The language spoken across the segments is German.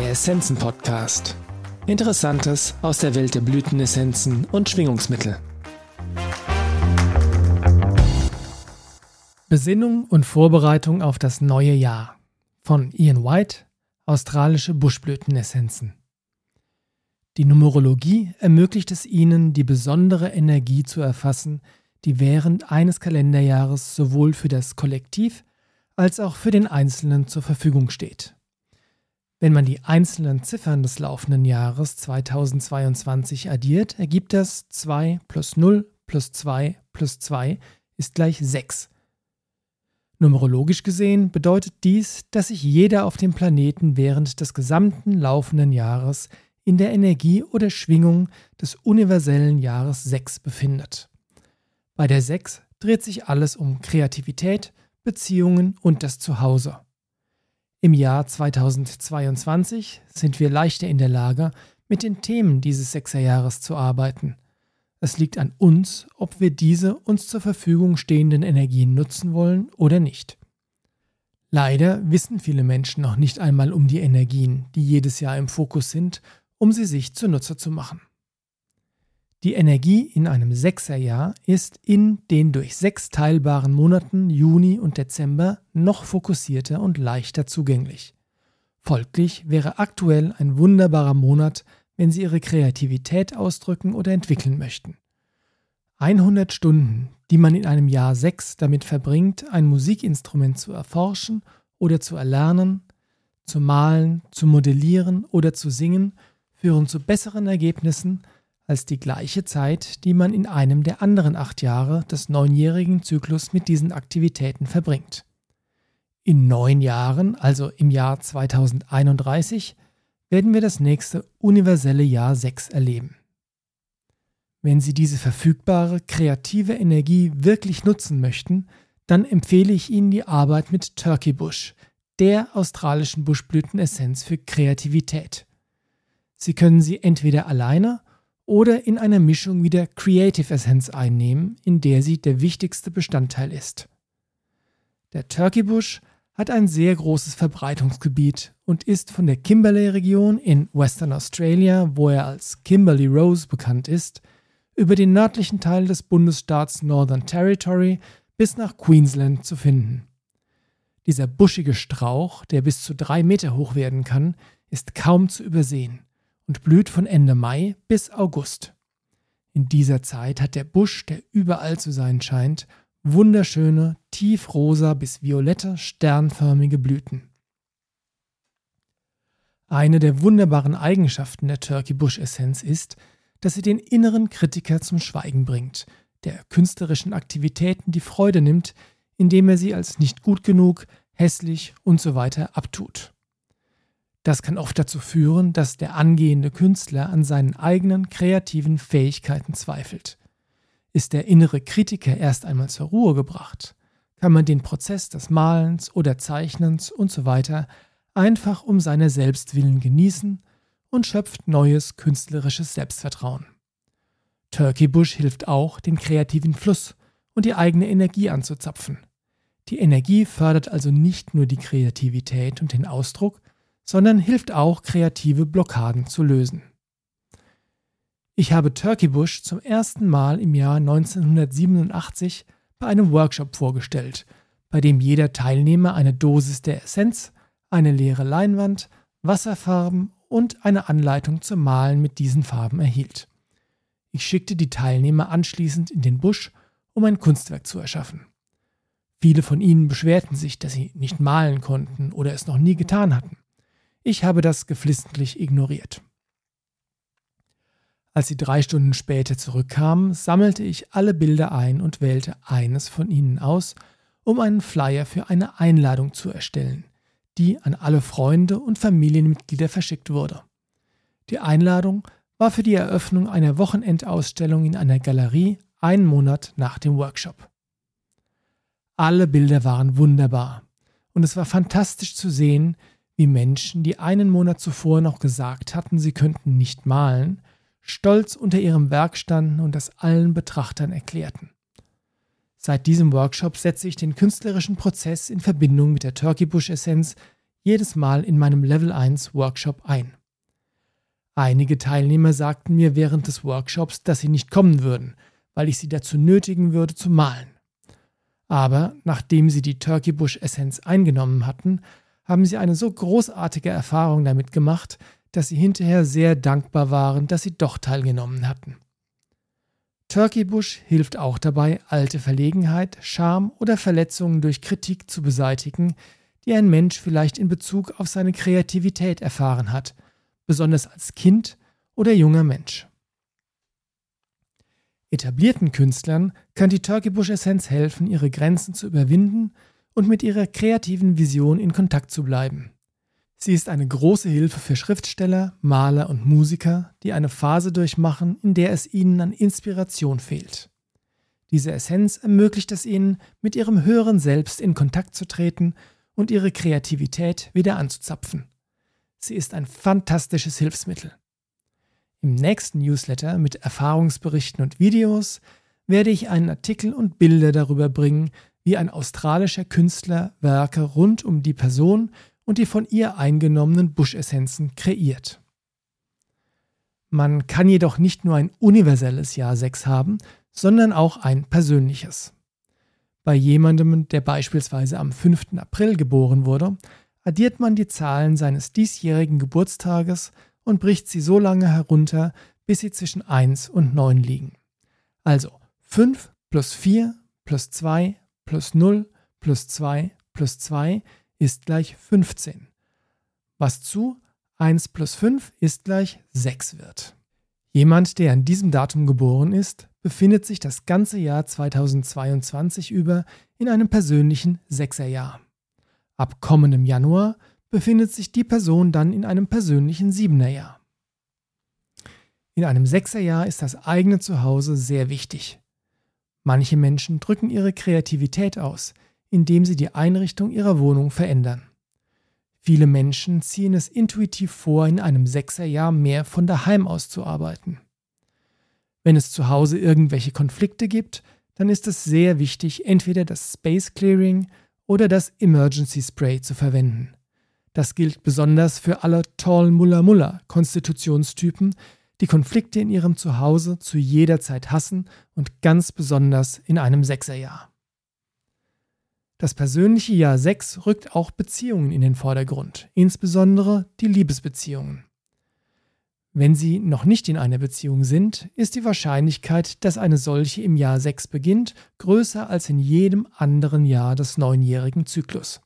Der Essenzen Podcast. Interessantes aus der Welt der Blütenessenzen und Schwingungsmittel. Besinnung und Vorbereitung auf das neue Jahr von Ian White, australische Buschblütenessenzen. Die Numerologie ermöglicht es Ihnen, die besondere Energie zu erfassen, die während eines Kalenderjahres sowohl für das Kollektiv als auch für den Einzelnen zur Verfügung steht. Wenn man die einzelnen Ziffern des laufenden Jahres 2022 addiert, ergibt das 2 plus 0 plus 2 plus 2 ist gleich 6 Numerologisch gesehen bedeutet dies, dass sich jeder auf dem Planeten während des gesamten laufenden Jahres in der Energie oder Schwingung des universellen Jahres 6 befindet. Bei der 6 dreht sich alles um Kreativität, Beziehungen und das Zuhause. Im Jahr 2022 sind wir leichter in der Lage, mit den Themen dieses Sechserjahres zu arbeiten – es liegt an uns, ob wir diese uns zur Verfügung stehenden Energien nutzen wollen oder nicht. Leider wissen viele Menschen noch nicht einmal um die Energien, die jedes Jahr im Fokus sind, um sie sich zunutze zu machen. Die Energie in einem Sechserjahr ist in den durch sechs teilbaren Monaten Juni und Dezember noch fokussierter und leichter zugänglich. Folglich wäre aktuell ein wunderbarer Monat, wenn Sie Ihre Kreativität ausdrücken oder entwickeln möchten. 100 Stunden, die man in einem Jahr 6 damit verbringt, ein Musikinstrument zu erforschen oder zu erlernen, zu malen, zu modellieren oder zu singen, führen zu besseren Ergebnissen als die gleiche Zeit, die man in einem der anderen acht Jahre des neunjährigen Zyklus mit diesen Aktivitäten verbringt. In neun Jahren, also im Jahr 2031, werden wir das nächste universelle Jahr 6 erleben. Wenn Sie diese verfügbare kreative Energie wirklich nutzen möchten, dann empfehle ich Ihnen die Arbeit mit Turkey Bush, der australischen Buschblütenessenz für Kreativität. Sie können sie entweder alleine oder in einer Mischung wie der Creative Essence einnehmen, in der sie der wichtigste Bestandteil ist. Der Turkey Bush hat ein sehr großes Verbreitungsgebiet und ist von der Kimberley-Region in Western Australia, wo er als Kimberley Rose bekannt ist, über den nördlichen Teil des Bundesstaats Northern Territory bis nach Queensland zu finden. Dieser buschige Strauch, der bis zu drei Meter hoch werden kann, ist kaum zu übersehen und blüht von Ende Mai bis August. In dieser Zeit hat der Busch, der überall zu sein scheint, wunderschöne, tiefrosa bis violette, sternförmige Blüten. Eine der wunderbaren Eigenschaften der Turkey Bush Essenz ist, dass sie den inneren Kritiker zum Schweigen bringt, der künstlerischen Aktivitäten die Freude nimmt, indem er sie als nicht gut genug, hässlich und so weiter abtut. Das kann oft dazu führen, dass der angehende Künstler an seinen eigenen kreativen Fähigkeiten zweifelt. Ist der innere Kritiker erst einmal zur Ruhe gebracht, kann man den Prozess des Malens oder Zeichnens usw. So einfach um seiner selbst willen genießen und schöpft neues künstlerisches Selbstvertrauen. Turkey Bush hilft auch, den kreativen Fluss und die eigene Energie anzuzapfen. Die Energie fördert also nicht nur die Kreativität und den Ausdruck, sondern hilft auch, kreative Blockaden zu lösen. Ich habe Turkey Bush zum ersten Mal im Jahr 1987 bei einem Workshop vorgestellt, bei dem jeder Teilnehmer eine Dosis der Essenz, eine leere Leinwand, Wasserfarben und eine Anleitung zum Malen mit diesen Farben erhielt. Ich schickte die Teilnehmer anschließend in den Busch, um ein Kunstwerk zu erschaffen. Viele von ihnen beschwerten sich, dass sie nicht malen konnten oder es noch nie getan hatten. Ich habe das geflissentlich ignoriert. Als sie drei Stunden später zurückkamen, sammelte ich alle Bilder ein und wählte eines von ihnen aus, um einen Flyer für eine Einladung zu erstellen, die an alle Freunde und Familienmitglieder verschickt wurde. Die Einladung war für die Eröffnung einer Wochenendausstellung in einer Galerie einen Monat nach dem Workshop. Alle Bilder waren wunderbar und es war fantastisch zu sehen, wie Menschen, die einen Monat zuvor noch gesagt hatten, sie könnten nicht malen, stolz unter ihrem Werk standen und das allen Betrachtern erklärten. Seit diesem Workshop setze ich den künstlerischen Prozess in Verbindung mit der Turkey Bush Essenz jedes Mal in meinem Level 1 Workshop ein. Einige Teilnehmer sagten mir während des Workshops, dass sie nicht kommen würden, weil ich sie dazu nötigen würde zu malen. Aber nachdem sie die Turkey Bush Essenz eingenommen hatten, haben sie eine so großartige Erfahrung damit gemacht, dass sie hinterher sehr dankbar waren, dass sie doch teilgenommen hatten. Turkey Bush hilft auch dabei, alte Verlegenheit, Scham oder Verletzungen durch Kritik zu beseitigen, die ein Mensch vielleicht in Bezug auf seine Kreativität erfahren hat, besonders als Kind oder junger Mensch. Etablierten Künstlern kann die Turkey Bush Essenz helfen, ihre Grenzen zu überwinden und mit ihrer kreativen Vision in Kontakt zu bleiben. Sie ist eine große Hilfe für Schriftsteller, Maler und Musiker, die eine Phase durchmachen, in der es ihnen an Inspiration fehlt. Diese Essenz ermöglicht es ihnen, mit ihrem höheren Selbst in Kontakt zu treten und ihre Kreativität wieder anzuzapfen. Sie ist ein fantastisches Hilfsmittel. Im nächsten Newsletter mit Erfahrungsberichten und Videos werde ich einen Artikel und Bilder darüber bringen, wie ein australischer Künstler Werke rund um die Person und die von ihr eingenommenen Buschessenzen kreiert. Man kann jedoch nicht nur ein universelles Jahr 6 haben, sondern auch ein persönliches. Bei jemandem, der beispielsweise am 5. April geboren wurde, addiert man die Zahlen seines diesjährigen Geburtstages und bricht sie so lange herunter, bis sie zwischen 1 und 9 liegen. Also 5 plus 4 plus 2 plus 0 plus 2 plus 2 ist gleich 15, was zu 1 plus 5 ist gleich 6 wird. Jemand, der an diesem Datum geboren ist, befindet sich das ganze Jahr 2022 über in einem persönlichen Sechserjahr. Ab kommendem Januar befindet sich die Person dann in einem persönlichen Siebenerjahr. In einem Sechserjahr ist das eigene Zuhause sehr wichtig. Manche Menschen drücken ihre Kreativität aus, indem sie die Einrichtung ihrer Wohnung verändern. Viele Menschen ziehen es intuitiv vor, in einem Sechserjahr mehr von daheim aus zu arbeiten. Wenn es zu Hause irgendwelche Konflikte gibt, dann ist es sehr wichtig, entweder das Space Clearing oder das Emergency Spray zu verwenden. Das gilt besonders für alle Tall Muller Muller Konstitutionstypen, die Konflikte in ihrem Zuhause zu jeder Zeit hassen und ganz besonders in einem Sechserjahr. Das persönliche Jahr 6 rückt auch Beziehungen in den Vordergrund, insbesondere die Liebesbeziehungen. Wenn Sie noch nicht in einer Beziehung sind, ist die Wahrscheinlichkeit, dass eine solche im Jahr 6 beginnt, größer als in jedem anderen Jahr des neunjährigen Zyklus.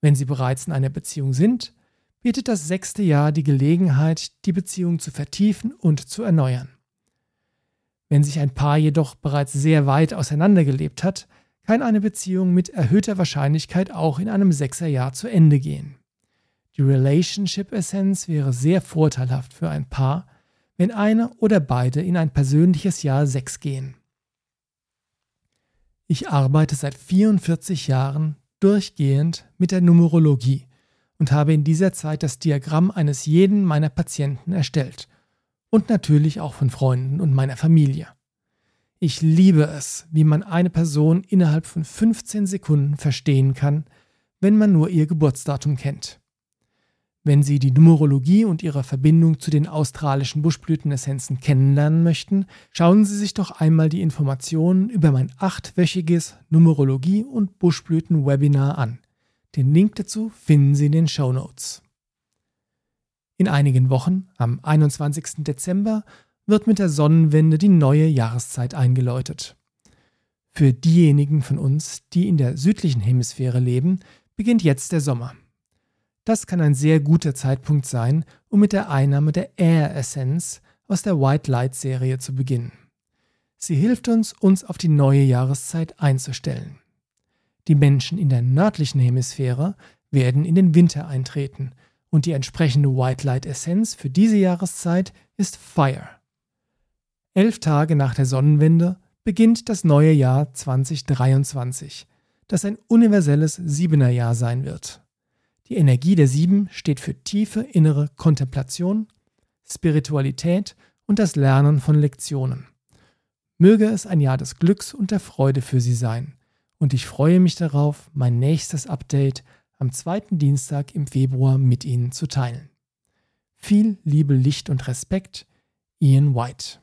Wenn Sie bereits in einer Beziehung sind, bietet das sechste Jahr die Gelegenheit, die Beziehung zu vertiefen und zu erneuern. Wenn sich ein Paar jedoch bereits sehr weit auseinandergelebt hat, kann eine Beziehung mit erhöhter Wahrscheinlichkeit auch in einem Sechserjahr zu Ende gehen. Die Relationship Essenz wäre sehr vorteilhaft für ein Paar, wenn eine oder beide in ein persönliches Jahr 6 gehen. Ich arbeite seit 44 Jahren durchgehend mit der Numerologie und habe in dieser Zeit das Diagramm eines jeden meiner Patienten erstellt und natürlich auch von Freunden und meiner Familie. Ich liebe es, wie man eine Person innerhalb von 15 Sekunden verstehen kann, wenn man nur ihr Geburtsdatum kennt. Wenn Sie die Numerologie und ihre Verbindung zu den australischen Buschblütenessenzen kennenlernen möchten, schauen Sie sich doch einmal die Informationen über mein achtwöchiges Numerologie- und Buschblüten-Webinar an. Den Link dazu finden Sie in den Show Notes. In einigen Wochen, am 21. Dezember, wird mit der Sonnenwende die neue Jahreszeit eingeläutet. Für diejenigen von uns, die in der südlichen Hemisphäre leben, beginnt jetzt der Sommer. Das kann ein sehr guter Zeitpunkt sein, um mit der Einnahme der Air Essence aus der White Light Serie zu beginnen. Sie hilft uns, uns auf die neue Jahreszeit einzustellen. Die Menschen in der nördlichen Hemisphäre werden in den Winter eintreten und die entsprechende White Light Essenz für diese Jahreszeit ist Fire. Elf Tage nach der Sonnenwende beginnt das neue Jahr 2023, das ein universelles Siebenerjahr sein wird. Die Energie der Sieben steht für tiefe innere Kontemplation, Spiritualität und das Lernen von Lektionen. Möge es ein Jahr des Glücks und der Freude für Sie sein. Und ich freue mich darauf, mein nächstes Update am zweiten Dienstag im Februar mit Ihnen zu teilen. Viel Liebe, Licht und Respekt, Ian White.